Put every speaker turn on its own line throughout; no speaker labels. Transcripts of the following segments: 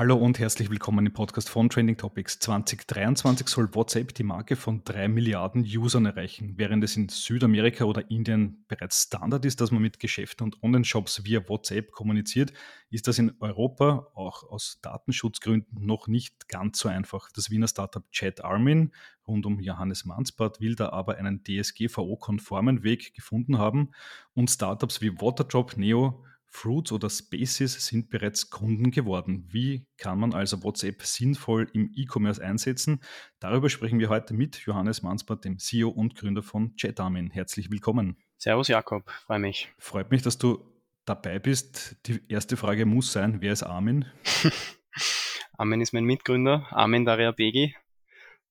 Hallo und herzlich willkommen im Podcast von Trending Topics. 2023 soll WhatsApp die Marke von drei Milliarden Usern erreichen. Während es in Südamerika oder Indien bereits Standard ist, dass man mit Geschäften und Online-Shops via WhatsApp kommuniziert, ist das in Europa auch aus Datenschutzgründen noch nicht ganz so einfach. Das Wiener Startup Chat Armin rund um Johannes Mansbart will da aber einen DSGVO-konformen Weg gefunden haben und Startups wie Waterdrop, Neo, Fruits oder Spaces sind bereits Kunden geworden. Wie kann man also WhatsApp sinnvoll im E-Commerce einsetzen? Darüber sprechen wir heute mit Johannes Mansbart, dem CEO und Gründer von Chatamin. Herzlich willkommen.
Servus Jakob, freue mich.
Freut mich, dass du dabei bist. Die erste Frage muss sein, wer ist Armin?
Armin ist mein Mitgründer, Armin Daria Begi.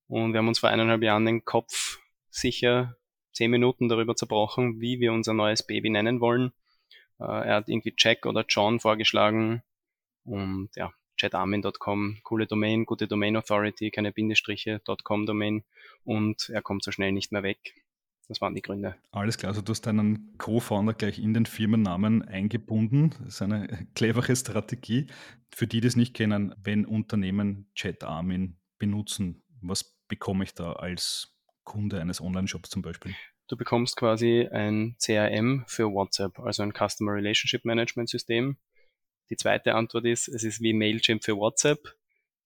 Und wir haben uns vor eineinhalb Jahren den Kopf sicher zehn Minuten darüber zerbrochen, wie wir unser neues Baby nennen wollen er hat irgendwie Jack oder John vorgeschlagen und ja, chatarmin.com, coole Domain, gute Domain Authority, keine Bindestriche, .com Domain und er kommt so schnell nicht mehr weg. Das waren die Gründe.
Alles klar, also du hast deinen Co-Founder gleich in den Firmennamen eingebunden. Das ist eine clevere Strategie. Für die, die es nicht kennen, wenn Unternehmen ChatArmin benutzen, was bekomme ich da als Kunde eines Online-Shops zum Beispiel?
Du bekommst quasi ein CRM für WhatsApp, also ein Customer Relationship Management System. Die zweite Antwort ist, es ist wie Mailchimp für WhatsApp.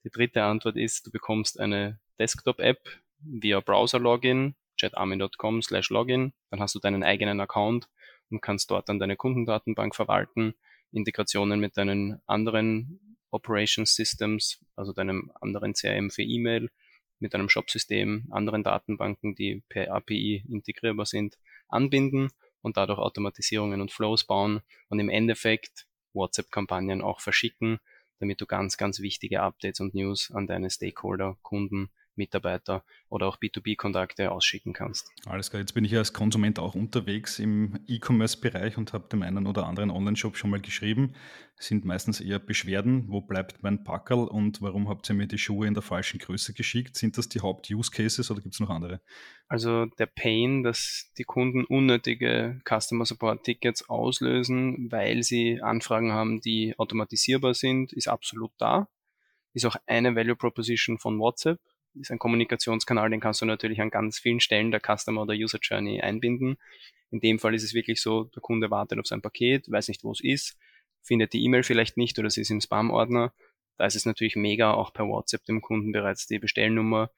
Die dritte Antwort ist, du bekommst eine Desktop-App via Browser-Login, chatarmin.com slash Login. Dann hast du deinen eigenen Account und kannst dort dann deine Kundendatenbank verwalten, Integrationen mit deinen anderen Operations Systems, also deinem anderen CRM für E-Mail, mit einem Shop-System anderen Datenbanken, die per API integrierbar sind, anbinden und dadurch Automatisierungen und Flows bauen und im Endeffekt WhatsApp-Kampagnen auch verschicken, damit du ganz, ganz wichtige Updates und News an deine Stakeholder, Kunden, Mitarbeiter oder auch B2B-Kontakte ausschicken kannst.
Alles klar, jetzt bin ich ja als Konsument auch unterwegs im E-Commerce-Bereich und habe dem einen oder anderen Online-Shop schon mal geschrieben. Es sind meistens eher Beschwerden, wo bleibt mein Packerl und warum habt ihr mir die Schuhe in der falschen Größe geschickt? Sind das die Haupt-Use-Cases oder gibt es noch andere?
Also der Pain, dass die Kunden unnötige Customer Support Tickets auslösen, weil sie Anfragen haben, die automatisierbar sind, ist absolut da. Ist auch eine Value Proposition von WhatsApp ist ein Kommunikationskanal, den kannst du natürlich an ganz vielen Stellen der Customer oder User Journey einbinden. In dem Fall ist es wirklich so, der Kunde wartet auf sein Paket, weiß nicht, wo es ist, findet die E-Mail vielleicht nicht oder sie ist im Spam-Ordner. Da ist es natürlich mega, auch per WhatsApp dem Kunden bereits die Bestellnummer,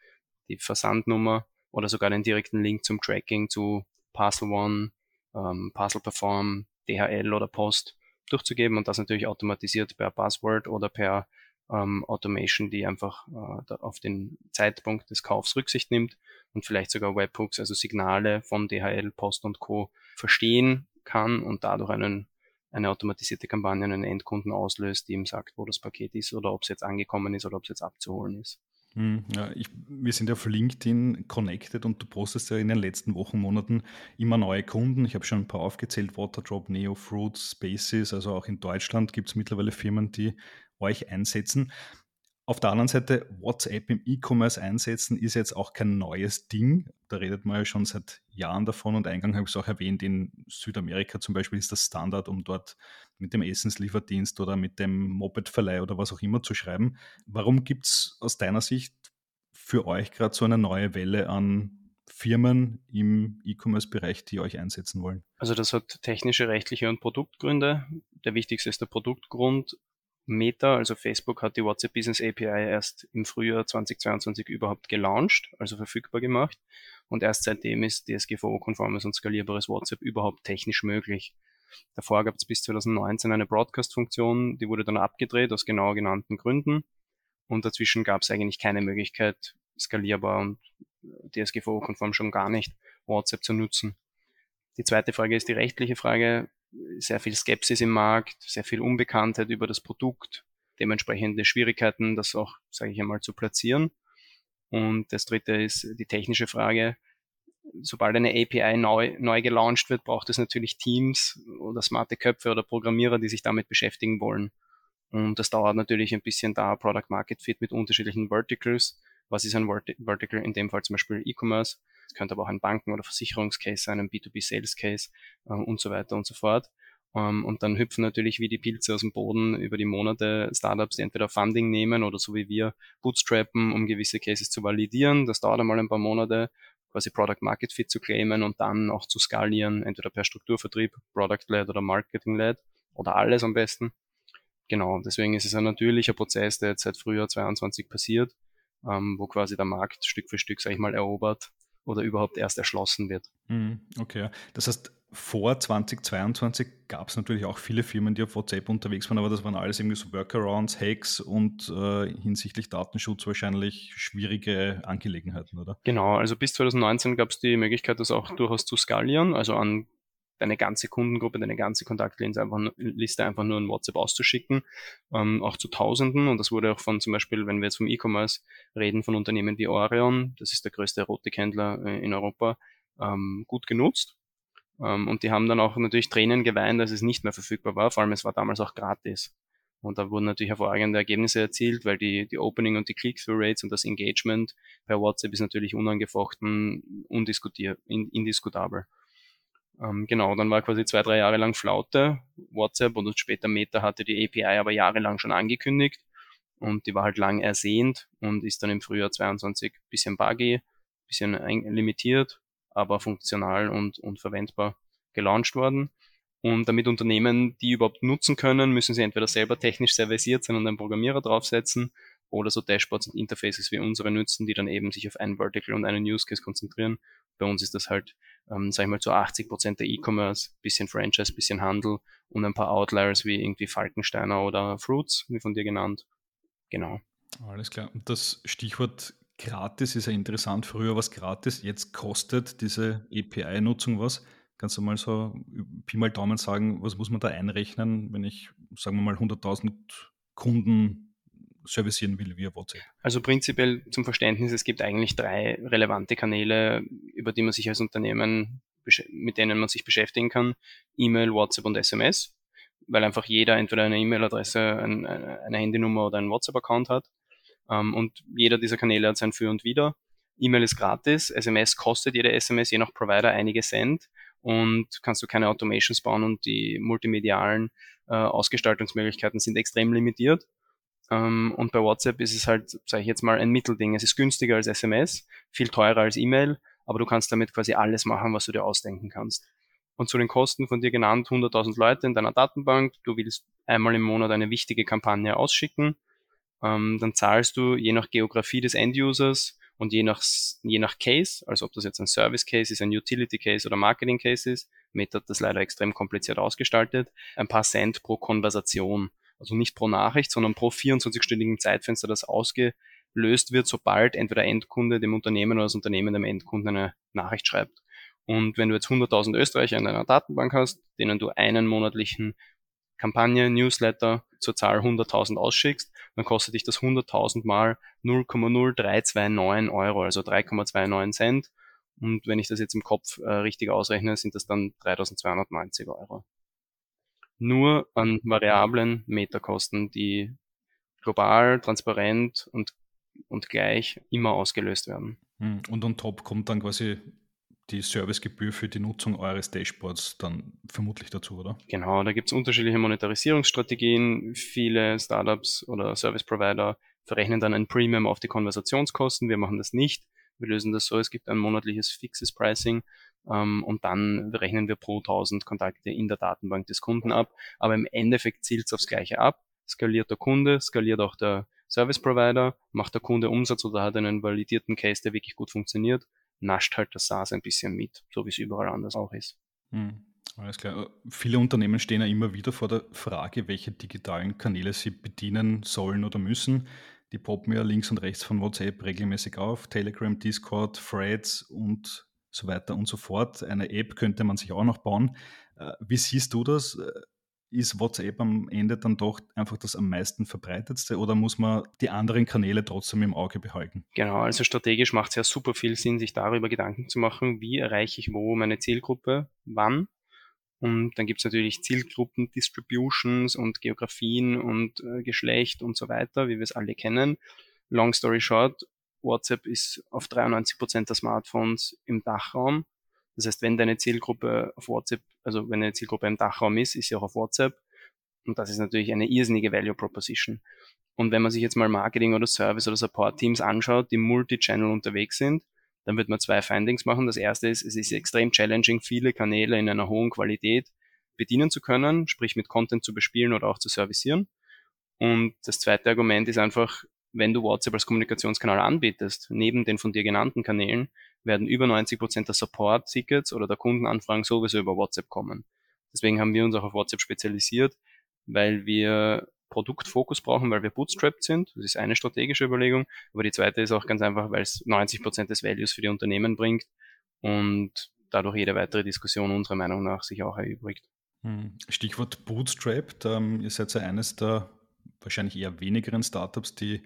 die Versandnummer oder sogar den direkten Link zum Tracking zu Parcel One, ähm, Parcel Perform, DHL oder Post durchzugeben und das natürlich automatisiert per Password oder per ähm, Automation, die einfach äh, auf den Zeitpunkt des Kaufs Rücksicht nimmt und vielleicht sogar Webhooks, also Signale von DHL, Post und Co. verstehen kann und dadurch einen, eine automatisierte Kampagne an einen Endkunden auslöst, die ihm sagt, wo das Paket ist oder ob es jetzt angekommen ist oder ob es jetzt abzuholen ist.
Hm, ja, ich, wir sind ja auf LinkedIn connected und du postest ja in den letzten Wochen, Monaten immer neue Kunden. Ich habe schon ein paar aufgezählt, Waterdrop, Neo, Fruits, Spaces, also auch in Deutschland gibt es mittlerweile Firmen, die euch einsetzen. Auf der anderen Seite, WhatsApp im E-Commerce einsetzen ist jetzt auch kein neues Ding. Da redet man ja schon seit Jahren davon und eingang habe ich es auch erwähnt, in Südamerika zum Beispiel ist das Standard, um dort mit dem Essenslieferdienst oder mit dem Mopedverleih oder was auch immer zu schreiben. Warum gibt es aus deiner Sicht für euch gerade so eine neue Welle an Firmen im E-Commerce-Bereich, die euch einsetzen wollen?
Also das hat technische, rechtliche und Produktgründe. Der wichtigste ist der Produktgrund. Meta, also Facebook, hat die WhatsApp Business API erst im Frühjahr 2022 überhaupt gelauncht, also verfügbar gemacht. Und erst seitdem ist DSGVO-konformes und skalierbares WhatsApp überhaupt technisch möglich. Davor gab es bis 2019 eine Broadcast-Funktion, die wurde dann abgedreht aus genau genannten Gründen. Und dazwischen gab es eigentlich keine Möglichkeit, skalierbar und DSGVO-konform schon gar nicht WhatsApp zu nutzen. Die zweite Frage ist die rechtliche Frage sehr viel Skepsis im Markt, sehr viel Unbekanntheit über das Produkt, dementsprechende Schwierigkeiten, das auch, sage ich einmal, zu platzieren. Und das dritte ist die technische Frage. Sobald eine API neu, neu gelauncht wird, braucht es natürlich Teams oder smarte Köpfe oder Programmierer, die sich damit beschäftigen wollen. Und das dauert natürlich ein bisschen da, Product Market Fit mit unterschiedlichen Verticals. Was ist ein Vertical? In dem Fall zum Beispiel E-Commerce. Es könnte aber auch ein Banken- oder Versicherungscase sein, ein B2B-Sales-Case äh, und so weiter und so fort. Um, und dann hüpfen natürlich wie die Pilze aus dem Boden über die Monate Startups, die entweder Funding nehmen oder so wie wir bootstrappen, um gewisse Cases zu validieren. Das dauert einmal ein paar Monate, quasi Product Market Fit zu claimen und dann auch zu skalieren, entweder per Strukturvertrieb, Product-led oder Marketing-led oder alles am besten. Genau, deswegen ist es ein natürlicher Prozess, der jetzt seit Frühjahr 22 passiert, ähm, wo quasi der Markt Stück für Stück, sag ich mal, erobert oder überhaupt erst erschlossen wird.
Mhm, okay, das heißt, vor 2022 gab es natürlich auch viele Firmen, die auf WhatsApp unterwegs waren, aber das waren alles irgendwie so Workarounds, Hacks und äh, hinsichtlich Datenschutz wahrscheinlich schwierige Angelegenheiten, oder?
Genau, also bis 2019 gab es die Möglichkeit, das auch durchaus zu skalieren, also an deine ganze Kundengruppe, deine ganze Kontaktliste einfach, Liste einfach nur in WhatsApp auszuschicken, ähm, auch zu Tausenden. Und das wurde auch von zum Beispiel, wenn wir jetzt vom E-Commerce reden, von Unternehmen wie Orion, das ist der größte Erotikhändler äh, in Europa, ähm, gut genutzt. Ähm, und die haben dann auch natürlich Tränen geweint, dass es nicht mehr verfügbar war. Vor allem, es war damals auch gratis. Und da wurden natürlich hervorragende Ergebnisse erzielt, weil die, die Opening und die Click-Through-Rates und das Engagement per WhatsApp ist natürlich unangefochten, indiskutabel. Ähm, genau, dann war quasi zwei, drei Jahre lang Flaute. WhatsApp und später Meta hatte die API aber jahrelang schon angekündigt und die war halt lang ersehnt und ist dann im Frühjahr 22 bisschen buggy, bisschen limitiert aber funktional und, und verwendbar gelauncht worden. Und damit Unternehmen die überhaupt nutzen können, müssen sie entweder selber technisch sehr versiert sein und einen Programmierer draufsetzen oder so Dashboards und Interfaces wie unsere nutzen, die dann eben sich auf einen Vertical und einen Use Case konzentrieren. Bei uns ist das halt, ähm, sag ich mal, zu 80 Prozent der E-Commerce, bisschen Franchise, bisschen Handel und ein paar Outliers wie irgendwie Falkensteiner oder Fruits, wie von dir genannt. Genau.
Alles klar. Und das Stichwort Gratis ist ja interessant. Früher war es gratis, jetzt kostet diese API-Nutzung was. Kannst du mal so Pi mal Daumen sagen, was muss man da einrechnen, wenn ich, sagen wir mal, 100.000 Kunden servicieren will via WhatsApp?
Also prinzipiell zum Verständnis, es gibt eigentlich drei relevante Kanäle, über die man sich als Unternehmen, mit denen man sich beschäftigen kann. E-Mail, WhatsApp und SMS, weil einfach jeder entweder eine E-Mail-Adresse, eine Handynummer oder einen WhatsApp-Account hat. Ähm, und jeder dieser Kanäle hat sein Für und Wider. E-Mail ist gratis, SMS kostet jede SMS je nach Provider einige Cent und kannst du keine Automations bauen und die multimedialen äh, Ausgestaltungsmöglichkeiten sind extrem limitiert. Ähm, und bei WhatsApp ist es halt, sage ich jetzt mal, ein Mittelding. Es ist günstiger als SMS, viel teurer als E-Mail, aber du kannst damit quasi alles machen, was du dir ausdenken kannst. Und zu den Kosten von dir genannt, 100.000 Leute in deiner Datenbank, du willst einmal im Monat eine wichtige Kampagne ausschicken, ähm, dann zahlst du je nach Geografie des End-Users und je nach, je nach Case, also ob das jetzt ein Service-Case ist, ein Utility-Case oder Marketing-Case ist, Meta hat das leider extrem kompliziert ausgestaltet, ein paar Cent pro Konversation. Also nicht pro Nachricht, sondern pro 24-stündigen Zeitfenster, das ausgelöst wird, sobald entweder Endkunde dem Unternehmen oder das Unternehmen dem Endkunden eine Nachricht schreibt. Und wenn du jetzt 100.000 Österreicher in deiner Datenbank hast, denen du einen monatlichen Kampagne, Newsletter zur Zahl 100.000 ausschickst, dann kostet dich das 100.000 mal 0,0329 Euro, also 3,29 Cent. Und wenn ich das jetzt im Kopf äh, richtig ausrechne, sind das dann 3.290 Euro. Nur an variablen Meterkosten, die global, transparent und, und gleich immer ausgelöst werden.
Hm, und on top kommt dann quasi die Servicegebühr für die Nutzung eures Dashboards dann vermutlich dazu, oder?
Genau, da gibt es unterschiedliche Monetarisierungsstrategien. Viele Startups oder Service Provider verrechnen dann ein Premium auf die Konversationskosten. Wir machen das nicht. Wir lösen das so, es gibt ein monatliches fixes Pricing ähm, und dann rechnen wir pro 1000 Kontakte in der Datenbank des Kunden ab. Aber im Endeffekt zielt es aufs Gleiche ab. Skaliert der Kunde, skaliert auch der Service Provider, macht der Kunde Umsatz oder hat einen validierten Case, der wirklich gut funktioniert nascht halt das SaaS ein bisschen mit, so wie es überall anders auch ist.
Hm, alles klar. Viele Unternehmen stehen ja immer wieder vor der Frage, welche digitalen Kanäle sie bedienen sollen oder müssen. Die poppen ja links und rechts von WhatsApp regelmäßig auf. Telegram, Discord, Threads und so weiter und so fort. Eine App könnte man sich auch noch bauen. Äh, wie siehst du das? ist WhatsApp am Ende dann doch einfach das am meisten verbreitetste oder muss man die anderen Kanäle trotzdem im Auge behalten?
Genau, also strategisch macht es ja super viel Sinn, sich darüber Gedanken zu machen, wie erreiche ich wo meine Zielgruppe, wann. Und dann gibt es natürlich Zielgruppen, Distributions und Geografien und äh, Geschlecht und so weiter, wie wir es alle kennen. Long story short, WhatsApp ist auf 93 Prozent der Smartphones im Dachraum. Das heißt, wenn deine Zielgruppe auf WhatsApp, also wenn deine Zielgruppe im Dachraum ist, ist sie auch auf WhatsApp. Und das ist natürlich eine irrsinnige Value Proposition. Und wenn man sich jetzt mal Marketing oder Service oder Support Teams anschaut, die Multi-Channel unterwegs sind, dann wird man zwei Findings machen. Das erste ist, es ist extrem challenging, viele Kanäle in einer hohen Qualität bedienen zu können, sprich mit Content zu bespielen oder auch zu servicieren. Und das zweite Argument ist einfach, wenn du WhatsApp als Kommunikationskanal anbietest, neben den von dir genannten Kanälen, werden über 90 Prozent der Support-Tickets oder der Kundenanfragen sowieso über WhatsApp kommen. Deswegen haben wir uns auch auf WhatsApp spezialisiert, weil wir Produktfokus brauchen, weil wir bootstrapped sind. Das ist eine strategische Überlegung. Aber die zweite ist auch ganz einfach, weil es 90 Prozent des Values für die Unternehmen bringt und dadurch jede weitere Diskussion unserer Meinung nach sich auch erübrigt.
Hm. Stichwort Bootstrapped. Ähm, ihr seid ja eines der wahrscheinlich eher wenigeren Startups, die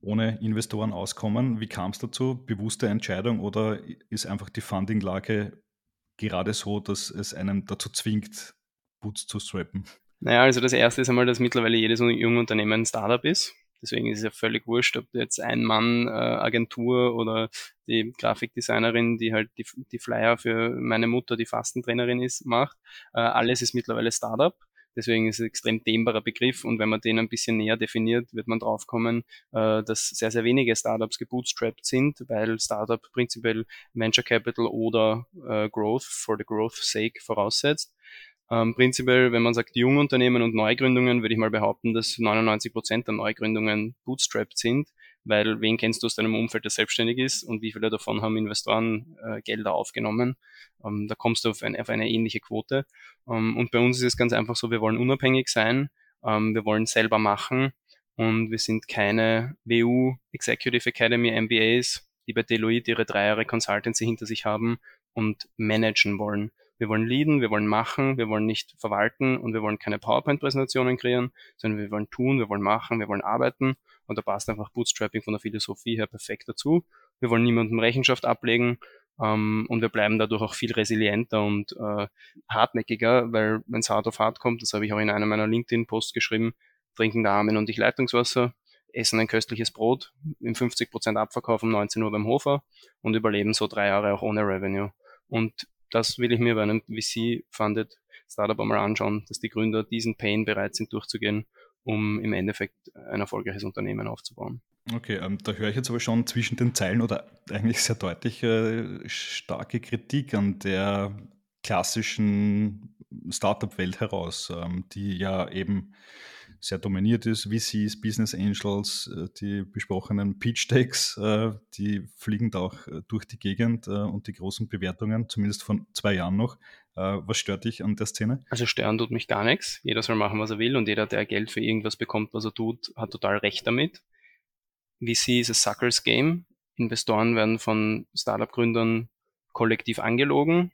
ohne Investoren auskommen. Wie kam es dazu? Bewusste Entscheidung oder ist einfach die Funding-Lage gerade so, dass es einen dazu zwingt, Boots zu strappen?
Naja, also das erste ist einmal, dass mittlerweile jedes junge Unternehmen ein Startup ist. Deswegen ist es ja völlig wurscht, ob jetzt ein Mann äh, Agentur oder die Grafikdesignerin, die halt die, die Flyer für meine Mutter, die Fastentrainerin ist, macht. Äh, alles ist mittlerweile Startup. Deswegen ist es ein extrem dehnbarer Begriff und wenn man den ein bisschen näher definiert, wird man draufkommen, äh, dass sehr, sehr wenige Startups gebootstrapped sind, weil Startup prinzipiell Venture Capital oder äh, Growth for the Growth sake voraussetzt. Ähm, prinzipiell, wenn man sagt Jungunternehmen und Neugründungen, würde ich mal behaupten, dass 99 Prozent der Neugründungen bootstrapped sind, weil wen kennst du aus deinem Umfeld, der selbstständig ist und wie viele davon haben Investoren äh, Gelder aufgenommen? Ähm, da kommst du auf, ein, auf, eine ähnliche Quote. Ähm, und bei uns ist es ganz einfach so, wir wollen unabhängig sein, ähm, wir wollen selber machen und wir sind keine WU Executive Academy MBAs, die bei Deloitte ihre drei Jahre Consultancy hinter sich haben und managen wollen. Wir wollen leaden, wir wollen machen, wir wollen nicht verwalten und wir wollen keine PowerPoint-Präsentationen kreieren, sondern wir wollen tun, wir wollen machen, wir wollen arbeiten und da passt einfach Bootstrapping von der Philosophie her perfekt dazu. Wir wollen niemandem Rechenschaft ablegen ähm, und wir bleiben dadurch auch viel resilienter und äh, hartnäckiger, weil wenn es hart auf hart kommt, das habe ich auch in einem meiner LinkedIn-Posts geschrieben, trinken der Armen und ich Leitungswasser, essen ein köstliches Brot im 50% Abverkauf um 19 Uhr beim Hofer und überleben so drei Jahre auch ohne Revenue. Und das will ich mir bei einem VC-funded Startup einmal anschauen, dass die Gründer diesen Pain bereit sind durchzugehen, um im Endeffekt ein erfolgreiches Unternehmen aufzubauen.
Okay, ähm, da höre ich jetzt aber schon zwischen den Zeilen oder eigentlich sehr deutlich äh, starke Kritik an der klassischen Startup-Welt heraus, ähm, die ja eben sehr dominiert ist. VCs, Business Angels, äh, die besprochenen Pitch Decks, äh, die fliegen da auch äh, durch die Gegend und die großen Bewertungen, zumindest von zwei Jahren noch. Was stört dich an der Szene?
Also stören tut mich gar nichts. Jeder soll machen, was er will und jeder, der Geld für irgendwas bekommt, was er tut, hat total recht damit. VC ist a suckers game. Investoren werden von Startup-Gründern kollektiv angelogen.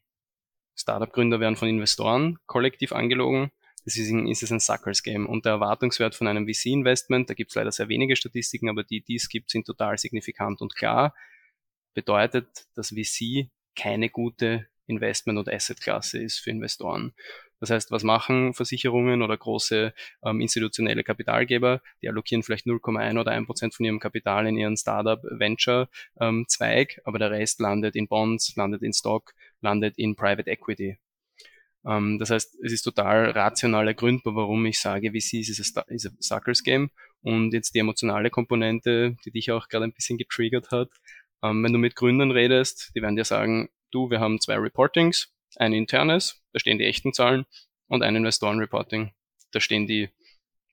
Startup-Gründer werden von Investoren kollektiv angelogen. Deswegen ist es ein Suckers Game. Und der Erwartungswert von einem VC-Investment, da gibt es leider sehr wenige Statistiken, aber die, die es gibt, sind total signifikant und klar. Bedeutet, dass VC keine gute Investment- und Asset-Klasse ist für Investoren. Das heißt, was machen Versicherungen oder große ähm, institutionelle Kapitalgeber? Die allokieren vielleicht 0,1 oder 1 Prozent von ihrem Kapital in ihren Startup-Venture-Zweig, ähm, aber der Rest landet in Bonds, landet in Stock, landet in Private Equity. Ähm, das heißt, es ist total rational gründbar, warum ich sage, VC ist ein, ist ein Suckers Game. Und jetzt die emotionale Komponente, die dich auch gerade ein bisschen getriggert hat. Ähm, wenn du mit Gründern redest, die werden dir sagen, du, wir haben zwei Reportings, ein internes, da stehen die echten Zahlen, und ein Investoren-Reporting, da stehen die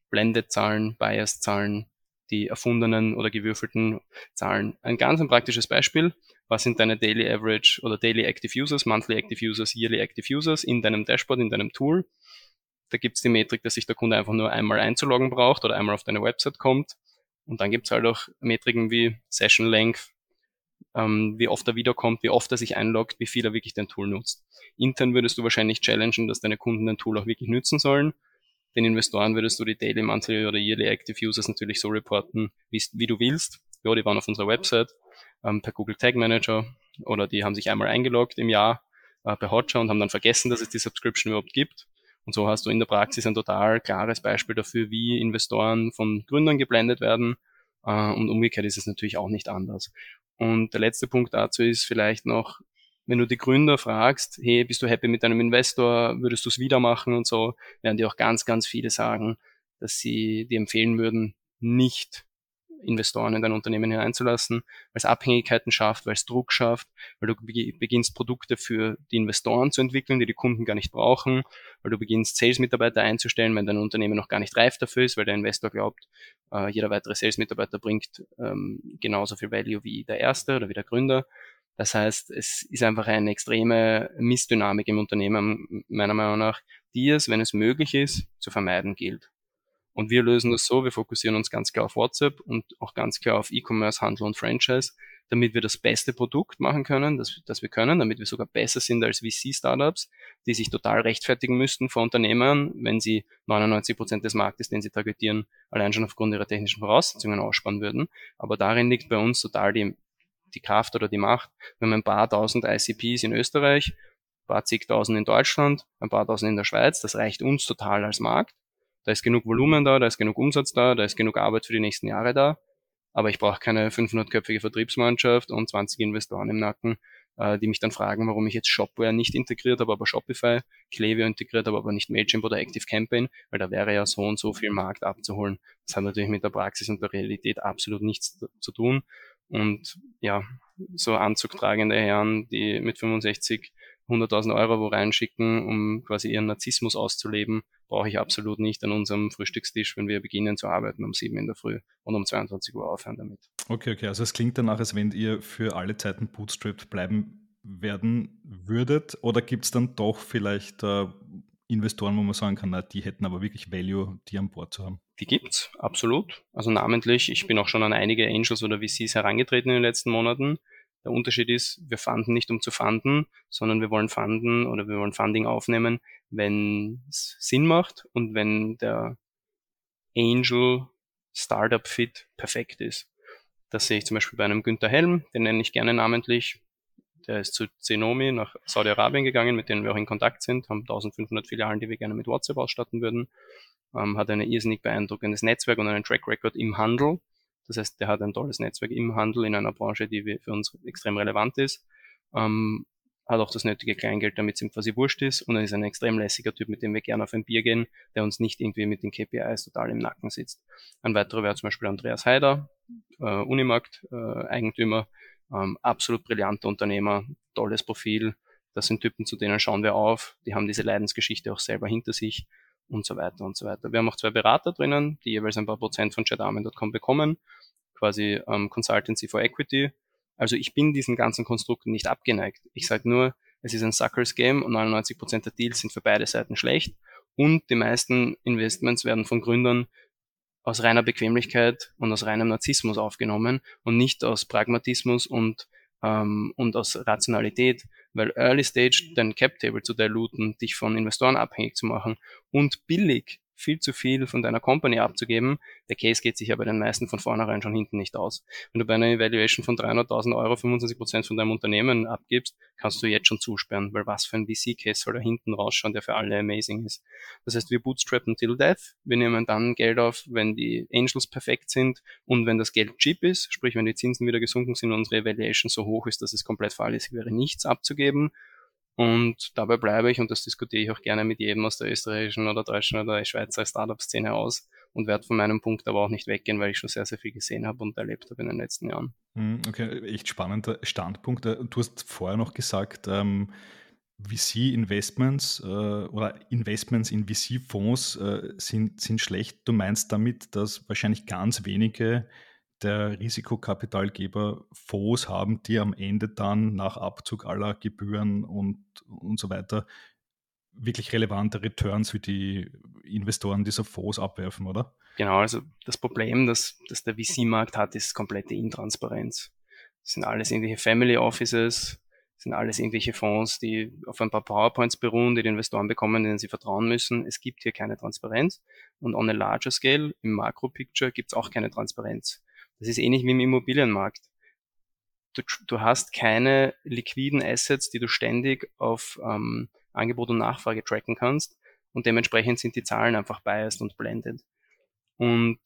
Blended-Zahlen, Bias-Zahlen, die erfundenen oder gewürfelten Zahlen. Ein ganz ein praktisches Beispiel was sind deine Daily Average oder Daily Active Users, Monthly Active Users, Yearly Active Users in deinem Dashboard, in deinem Tool. Da gibt es die Metrik, dass sich der Kunde einfach nur einmal einzuloggen braucht oder einmal auf deine Website kommt. Und dann gibt es halt auch Metriken wie Session Length, ähm, wie oft er wiederkommt, wie oft er sich einloggt, wie viel er wirklich dein Tool nutzt. Intern würdest du wahrscheinlich challengen, dass deine Kunden dein Tool auch wirklich nutzen sollen. Den Investoren würdest du die Daily, Monthly oder Yearly Active Users natürlich so reporten, wie du willst. Ja, die waren auf unserer Website ähm, per Google Tag Manager oder die haben sich einmal eingeloggt im Jahr äh, per Hotjar und haben dann vergessen, dass es die Subscription überhaupt gibt. Und so hast du in der Praxis ein total klares Beispiel dafür, wie Investoren von Gründern geblendet werden Äh, und umgekehrt ist es natürlich auch nicht anders. Und der letzte Punkt dazu ist vielleicht noch, wenn du die Gründer fragst, hey, bist du happy mit deinem Investor, würdest du es wieder machen und so, werden dir auch ganz, ganz viele sagen, dass sie dir empfehlen würden, nicht Investoren in dein Unternehmen hineinzulassen, weil es Abhängigkeiten schafft, weil es Druck schafft, weil du beginnst Produkte für die Investoren zu entwickeln, die die Kunden gar nicht brauchen, weil du beginnst Sales-Mitarbeiter einzustellen, wenn dein Unternehmen noch gar nicht reif dafür ist, weil der Investor glaubt, äh, jeder weitere Sales-Mitarbeiter bringt ähm, genauso viel Value wie der erste oder wie der Gründer. Das heißt, es ist einfach eine extreme Missdynamik im Unternehmen, meiner Meinung nach, die es, wenn es möglich ist, zu vermeiden gilt. Und wir lösen das so, wir fokussieren uns ganz klar auf WhatsApp und auch ganz klar auf E-Commerce, Handel und Franchise, damit wir das beste Produkt machen können, das, das wir können, damit wir sogar besser sind als VC-Startups, die sich total rechtfertigen müssten vor Unternehmern, wenn sie 99 Prozent des Marktes, den sie targetieren, allein schon aufgrund ihrer technischen Voraussetzungen aussparen würden. Aber darin liegt bei uns total die, die Kraft oder die Macht. Wir haben ein paar tausend ICPs in Österreich, ein paar zigtausend in Deutschland, ein paar tausend in der Schweiz. Das reicht uns total als Markt. Da ist genug Volumen da, da ist genug Umsatz da, da ist genug Arbeit für die nächsten Jahre da. Aber ich brauche keine 500-köpfige Vertriebsmannschaft und 20 Investoren im Nacken, äh, die mich dann fragen, warum ich jetzt Shopware nicht integriert habe, aber Shopify, Klaviyo integriert habe, aber nicht Mailchimp oder Active Campaign, weil da wäre ja so und so viel Markt abzuholen. Das hat natürlich mit der Praxis und der Realität absolut nichts zu tun. Und ja, so anzugtragende Herren, die mit 65 100.000 Euro wo reinschicken, um quasi ihren Narzissmus auszuleben, brauche ich absolut nicht an unserem Frühstückstisch, wenn wir beginnen zu arbeiten um 7 in der Früh und um 22 Uhr aufhören damit.
Okay, okay. Also es klingt danach, als wenn ihr für alle Zeiten bootstrapped bleiben werden würdet. Oder gibt es dann doch vielleicht äh, Investoren, wo man sagen kann, na, die hätten aber wirklich Value, die an Bord zu haben?
Die gibt's, absolut. Also namentlich, ich bin auch schon an einige Angels oder VCs herangetreten in den letzten Monaten. Der Unterschied ist, wir fanden nicht um zu fanden, sondern wir wollen fanden oder wir wollen Funding aufnehmen, wenn es Sinn macht und wenn der Angel Startup Fit perfekt ist. Das sehe ich zum Beispiel bei einem Günther Helm, den nenne ich gerne namentlich. Der ist zu Zenomi nach Saudi-Arabien gegangen, mit denen wir auch in Kontakt sind, haben 1500 Filialen, die wir gerne mit WhatsApp ausstatten würden, ähm, hat ein irrsinnig beeindruckendes Netzwerk und einen Track Record im Handel das heißt, der hat ein tolles Netzwerk im Handel in einer Branche, die für uns extrem relevant ist. Ähm, hat auch das nötige Kleingeld, damit es ihm quasi wurscht ist. Und er ist ein extrem lässiger Typ, mit dem wir gerne auf ein Bier gehen, der uns nicht irgendwie mit den KPIs total im Nacken sitzt. Ein weiterer wäre zum Beispiel Andreas Haider, äh, Unimarkt-Eigentümer, äh, ähm, absolut brillanter Unternehmer, tolles Profil. Das sind Typen, zu denen schauen wir auf. Die haben diese Leidensgeschichte auch selber hinter sich und so weiter und so weiter. Wir haben auch zwei Berater drinnen, die jeweils ein paar Prozent von jedarmen.com bekommen, quasi ähm, Consultancy for Equity. Also ich bin diesen ganzen Konstrukten nicht abgeneigt. Ich sage nur, es ist ein Suckers Game und 99 Prozent der Deals sind für beide Seiten schlecht und die meisten Investments werden von Gründern aus reiner Bequemlichkeit und aus reinem Narzissmus aufgenommen und nicht aus Pragmatismus und ähm, und aus Rationalität, weil Early Stage dein Cap Table zu diluten, dich von Investoren abhängig zu machen und billig viel zu viel von deiner Company abzugeben. Der Case geht sich ja bei den meisten von vornherein schon hinten nicht aus. Wenn du bei einer Evaluation von 300.000 Euro 25 Prozent von deinem Unternehmen abgibst, kannst du jetzt schon zusperren, weil was für ein VC-Case soll da hinten rausschauen, der für alle amazing ist. Das heißt, wir bootstrappen till death. Wir nehmen dann Geld auf, wenn die Angels perfekt sind und wenn das Geld cheap ist, sprich wenn die Zinsen wieder gesunken sind und unsere Evaluation so hoch ist, dass es komplett fahrlässig wäre, nichts abzugeben und dabei bleibe ich, und das diskutiere ich auch gerne mit jedem aus der österreichischen oder deutschen oder Schweizer Startup-Szene aus und werde von meinem Punkt aber auch nicht weggehen, weil ich schon sehr, sehr viel gesehen habe und erlebt habe in den letzten Jahren.
Hm, okay, echt spannender Standpunkt. Äh, du hast vorher noch gesagt, ähm, VC-Investments äh, oder Investments in VC-Fonds äh, sind, sind schlecht. Du meinst damit, dass wahrscheinlich ganz wenige der Risikokapitalgeber Fonds haben, die am Ende dann nach Abzug aller Gebühren und, und so weiter wirklich relevante Returns für die Investoren dieser Fonds abwerfen, oder?
Genau, also das Problem, das, das der VC-Markt hat, ist komplette Intransparenz. Das sind alles irgendwelche Family Offices, sind alles irgendwelche Fonds, die auf ein paar PowerPoints beruhen, die die Investoren bekommen, denen sie vertrauen müssen. Es gibt hier keine Transparenz. Und on a larger scale, im Makro-Picture, gibt es auch keine Transparenz. Das ist ähnlich wie im Immobilienmarkt. Du, du hast keine liquiden Assets, die du ständig auf ähm, Angebot und Nachfrage tracken kannst und dementsprechend sind die Zahlen einfach biased und blended. Und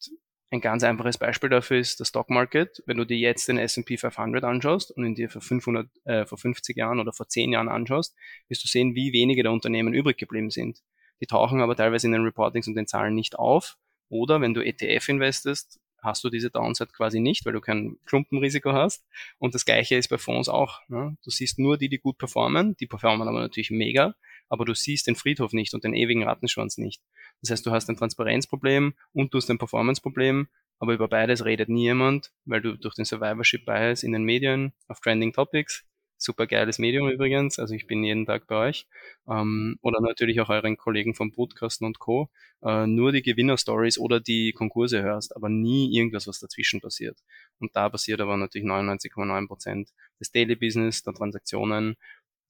ein ganz einfaches Beispiel dafür ist der Stock Market. Wenn du dir jetzt den S&P 500 anschaust und ihn dir vor 500, äh, vor 50 Jahren oder vor 10 Jahren anschaust, wirst du sehen, wie wenige der Unternehmen übrig geblieben sind. Die tauchen aber teilweise in den Reportings und den Zahlen nicht auf. Oder wenn du ETF investest, hast du diese Downside quasi nicht, weil du kein Klumpenrisiko hast. Und das gleiche ist bei Fonds auch. Ne? Du siehst nur die, die gut performen, die performen aber natürlich mega, aber du siehst den Friedhof nicht und den ewigen Rattenschwanz nicht. Das heißt, du hast ein Transparenzproblem und du hast ein Performanceproblem, aber über beides redet niemand, weil du durch den Survivorship Bias in den Medien auf Trending Topics super geiles Medium übrigens. Also ich bin jeden Tag bei euch. Ähm, oder natürlich auch euren Kollegen vom Podcasten und Co. Äh, nur die Gewinnerstories oder die Konkurse hörst, aber nie irgendwas, was dazwischen passiert. Und da passiert aber natürlich 99,9 Prozent des Daily Business, der Transaktionen.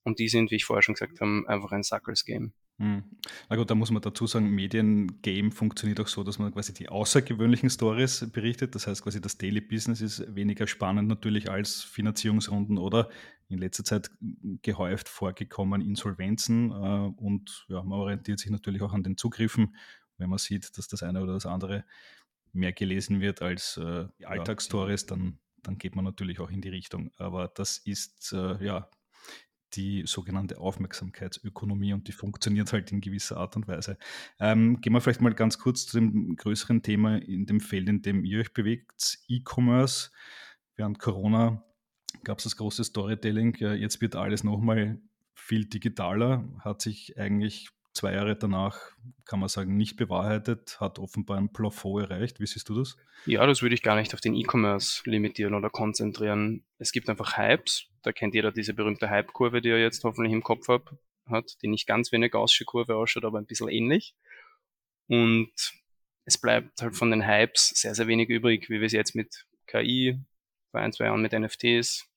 Und die sind, wie ich vorher schon gesagt habe, einfach ein Suckers Game.
Hm. Na gut, da muss man dazu sagen, Mediengame funktioniert auch so, dass man quasi die außergewöhnlichen Stories berichtet. Das heißt quasi, das Daily Business ist weniger spannend natürlich als Finanzierungsrunden oder in letzter Zeit gehäuft vorgekommen Insolvenzen. Äh, und ja, man orientiert sich natürlich auch an den Zugriffen, wenn man sieht, dass das eine oder das andere mehr gelesen wird als äh, Alltagsstories, dann, dann geht man natürlich auch in die Richtung. Aber das ist äh, ja die sogenannte Aufmerksamkeitsökonomie und die funktioniert halt in gewisser Art und Weise. Ähm, gehen wir vielleicht mal ganz kurz zu dem größeren Thema in dem Feld, in dem ihr euch bewegt, E-Commerce. Während Corona gab es das große Storytelling, jetzt wird alles nochmal viel digitaler, hat sich eigentlich zwei Jahre danach, kann man sagen, nicht bewahrheitet, hat offenbar ein Plafond erreicht. Wie siehst du das?
Ja, das würde ich gar nicht auf den E-Commerce limitieren oder konzentrieren. Es gibt einfach Hypes. Da kennt jeder diese berühmte Hype-Kurve, die er jetzt hoffentlich im Kopf hat, hat, die nicht ganz wie eine gaussische Kurve ausschaut, aber ein bisschen ähnlich. Und es bleibt halt von den Hypes sehr, sehr wenig übrig, wie wir es jetzt mit KI, vor ein, zwei Jahren mit NFTs,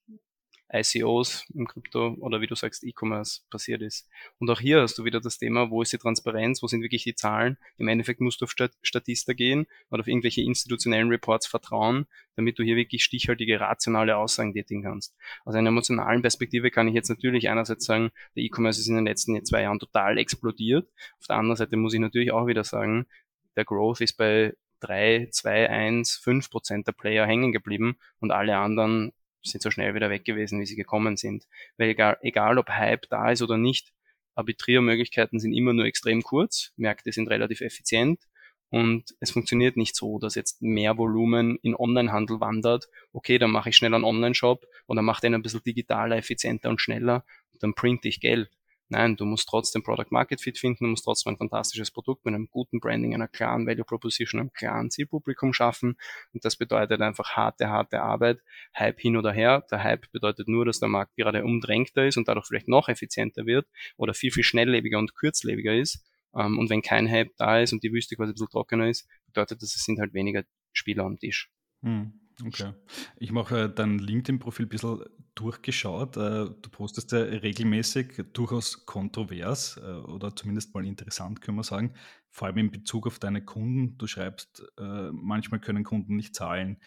ICOs im Krypto oder wie du sagst, E-Commerce passiert ist. Und auch hier hast du wieder das Thema, wo ist die Transparenz, wo sind wirklich die Zahlen? Im Endeffekt musst du auf Statista gehen oder auf irgendwelche institutionellen Reports vertrauen, damit du hier wirklich stichhaltige, rationale Aussagen tätigen kannst. Aus einer emotionalen Perspektive kann ich jetzt natürlich einerseits sagen, der E-Commerce ist in den letzten zwei Jahren total explodiert. Auf der anderen Seite muss ich natürlich auch wieder sagen, der Growth ist bei 3, 2, 1, 5 Prozent der Player hängen geblieben und alle anderen sind so schnell wieder weg gewesen, wie sie gekommen sind. Weil egal, egal ob Hype da ist oder nicht, Arbitriermöglichkeiten sind immer nur extrem kurz, Märkte sind relativ effizient und es funktioniert nicht so, dass jetzt mehr Volumen in Onlinehandel wandert. Okay, dann mache ich schnell einen Online-Shop oder mache den ein bisschen digitaler, effizienter und schneller und dann printe ich Geld. Nein, du musst trotzdem Product Market Fit finden, du musst trotzdem ein fantastisches Produkt mit einem guten Branding, einer klaren Value Proposition, einem klaren Zielpublikum schaffen. Und das bedeutet einfach harte, harte Arbeit. Hype hin oder her. Der Hype bedeutet nur, dass der Markt gerade umdrängter ist und dadurch vielleicht noch effizienter wird oder viel, viel schnelllebiger und kurzlebiger ist. Ähm, und wenn kein Hype da ist und die Wüste quasi ein bisschen trockener ist, bedeutet das, es sind halt weniger Spieler am Tisch.
Hm. Okay. Ich mache äh, dein LinkedIn-Profil ein bisschen durchgeschaut. Äh, du postest ja regelmäßig durchaus kontrovers äh, oder zumindest mal interessant, können wir sagen. Vor allem in Bezug auf deine Kunden. Du schreibst, äh, manchmal können Kunden nicht zahlen.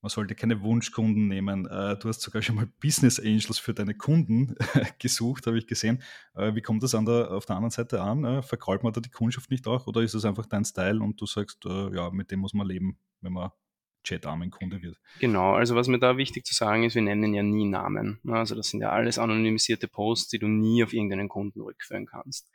Man sollte keine Wunschkunden nehmen. Du hast sogar schon mal Business Angels für deine Kunden gesucht, habe ich gesehen. Wie kommt das der, auf der anderen Seite an? Verkrault man da die Kundschaft nicht auch oder ist es einfach dein Style und du sagst, ja, mit dem muss man leben, wenn man chatarmen Kunde wird.
Genau, also was mir da wichtig zu sagen ist, wir nennen ja nie Namen. Also das sind ja alles anonymisierte Posts, die du nie auf irgendeinen Kunden rückführen kannst.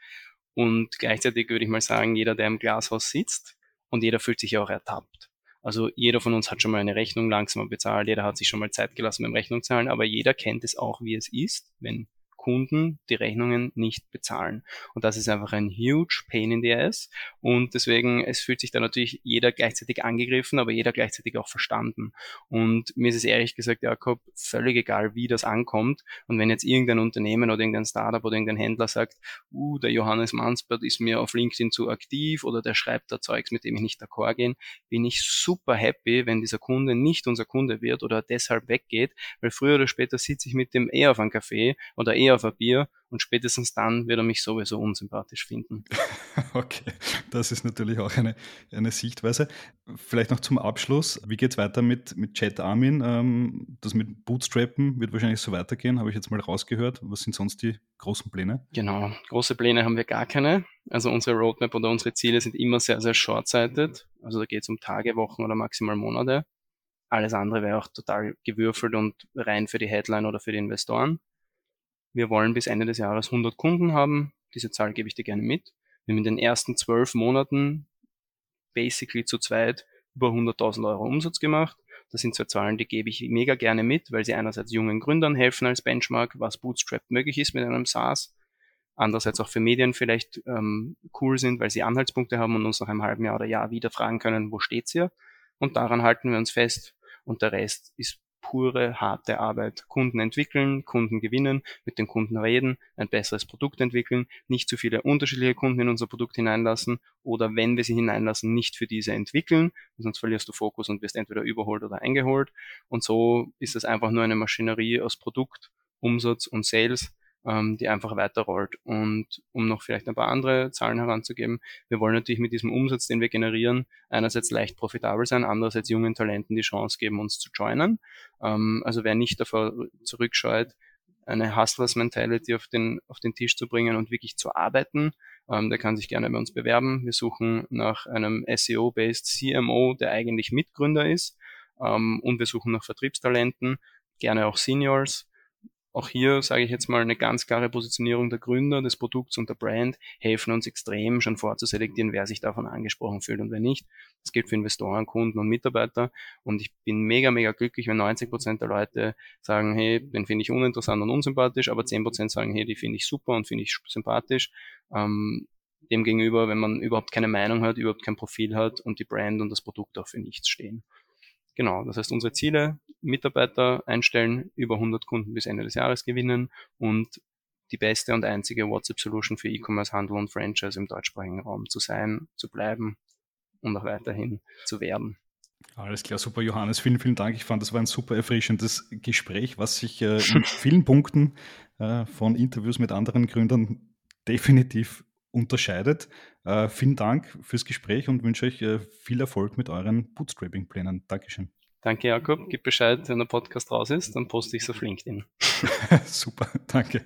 Und gleichzeitig würde ich mal sagen, jeder, der im Glashaus sitzt und jeder fühlt sich ja auch ertappt. Also jeder von uns hat schon mal eine Rechnung langsamer bezahlt, jeder hat sich schon mal Zeit gelassen beim Rechnung zahlen, aber jeder kennt es auch, wie es ist, wenn Kunden die Rechnungen nicht bezahlen. Und das ist einfach ein huge Pain in the ass. Und deswegen, es fühlt sich da natürlich jeder gleichzeitig angegriffen, aber jeder gleichzeitig auch verstanden. Und mir ist es ehrlich gesagt, Jakob, völlig egal, wie das ankommt. Und wenn jetzt irgendein Unternehmen oder irgendein Startup oder irgendein Händler sagt, uh, der Johannes Mansbert ist mir auf LinkedIn zu aktiv oder der schreibt da Zeugs, mit dem ich nicht d'accord gehen, bin ich super happy, wenn dieser Kunde nicht unser Kunde wird oder deshalb weggeht, weil früher oder später sitze ich mit dem eher auf einem Café oder eher auf ein Bier und spätestens dann wird er mich sowieso unsympathisch finden.
Okay, das ist natürlich auch eine, eine Sichtweise. Vielleicht noch zum Abschluss. Wie geht es weiter mit, mit Chat Armin? Ähm, das mit Bootstrappen wird wahrscheinlich so weitergehen, habe ich jetzt mal rausgehört. Was sind sonst die großen Pläne?
Genau, große Pläne haben wir gar keine. Also unsere Roadmap oder unsere Ziele sind immer sehr, sehr short-sighted. Also da geht es um Tage, Wochen oder maximal Monate. Alles andere wäre auch total gewürfelt und rein für die Headline oder für die Investoren. Wir wollen bis Ende des Jahres 100 Kunden haben. Diese Zahl gebe ich dir gerne mit. Wir haben in den ersten zwölf Monaten basically zu zweit über 100.000 Euro Umsatz gemacht. Das sind zwei Zahlen, die gebe ich mega gerne mit, weil sie einerseits jungen Gründern helfen als Benchmark, was Bootstrap möglich ist mit einem SaaS. Andererseits auch für Medien vielleicht ähm, cool sind, weil sie Anhaltspunkte haben und uns nach einem halben Jahr oder Jahr wieder fragen können, wo steht's hier? Und daran halten wir uns fest. Und der Rest ist pure, harte Arbeit. Kunden entwickeln, Kunden gewinnen, mit den Kunden reden, ein besseres Produkt entwickeln, nicht zu viele unterschiedliche Kunden in unser Produkt hineinlassen oder wenn wir sie hineinlassen, nicht für diese entwickeln, sonst verlierst du Fokus und wirst entweder überholt oder eingeholt. Und so ist es einfach nur eine Maschinerie aus Produkt, Umsatz und Sales, ähm, die einfach weiterrollt. Und um noch vielleicht ein paar andere Zahlen heranzugeben, wir wollen natürlich mit diesem Umsatz, den wir generieren, einerseits leicht profitabel sein, andererseits jungen Talenten die Chance geben, uns zu joinen. Ähm, also wer nicht davor zurückscheut, eine Hustlers Mentality auf den, auf den Tisch zu bringen und wirklich zu arbeiten, ähm, der kann sich gerne bei uns bewerben. Wir suchen nach einem SEO-based CMO, der eigentlich Mitgründer ist. Ähm, und wir suchen nach Vertriebstalenten, gerne auch Seniors. Auch hier sage ich jetzt mal eine ganz klare Positionierung der Gründer, des Produkts und der Brand helfen uns extrem schon vorzuselektieren, wer sich davon angesprochen fühlt und wer nicht. Das gilt für Investoren, Kunden und Mitarbeiter. Und ich bin mega, mega glücklich, wenn 90 Prozent der Leute sagen, hey, den finde ich uninteressant und unsympathisch, aber 10 Prozent sagen, hey, die finde ich super und finde ich sympathisch. Ähm, demgegenüber, wenn man überhaupt keine Meinung hat, überhaupt kein Profil hat und die Brand und das Produkt auch für nichts stehen. Genau, das heißt unsere Ziele, Mitarbeiter einstellen, über 100 Kunden bis Ende des Jahres gewinnen und die beste und einzige WhatsApp-Solution für E-Commerce, Handel und Franchise im deutschsprachigen Raum zu sein, zu bleiben und auch weiterhin zu werden.
Alles klar, super, Johannes. Vielen, vielen Dank. Ich fand, das war ein super erfrischendes Gespräch, was sich äh, in vielen Punkten äh, von Interviews mit anderen Gründern definitiv unterscheidet. Äh, vielen Dank fürs Gespräch und wünsche euch äh, viel Erfolg mit euren Bootstrapping-Plänen. Dankeschön.
Danke, Jakob. Gib Bescheid, wenn der Podcast raus ist, dann poste ich es auf LinkedIn.
Super, danke.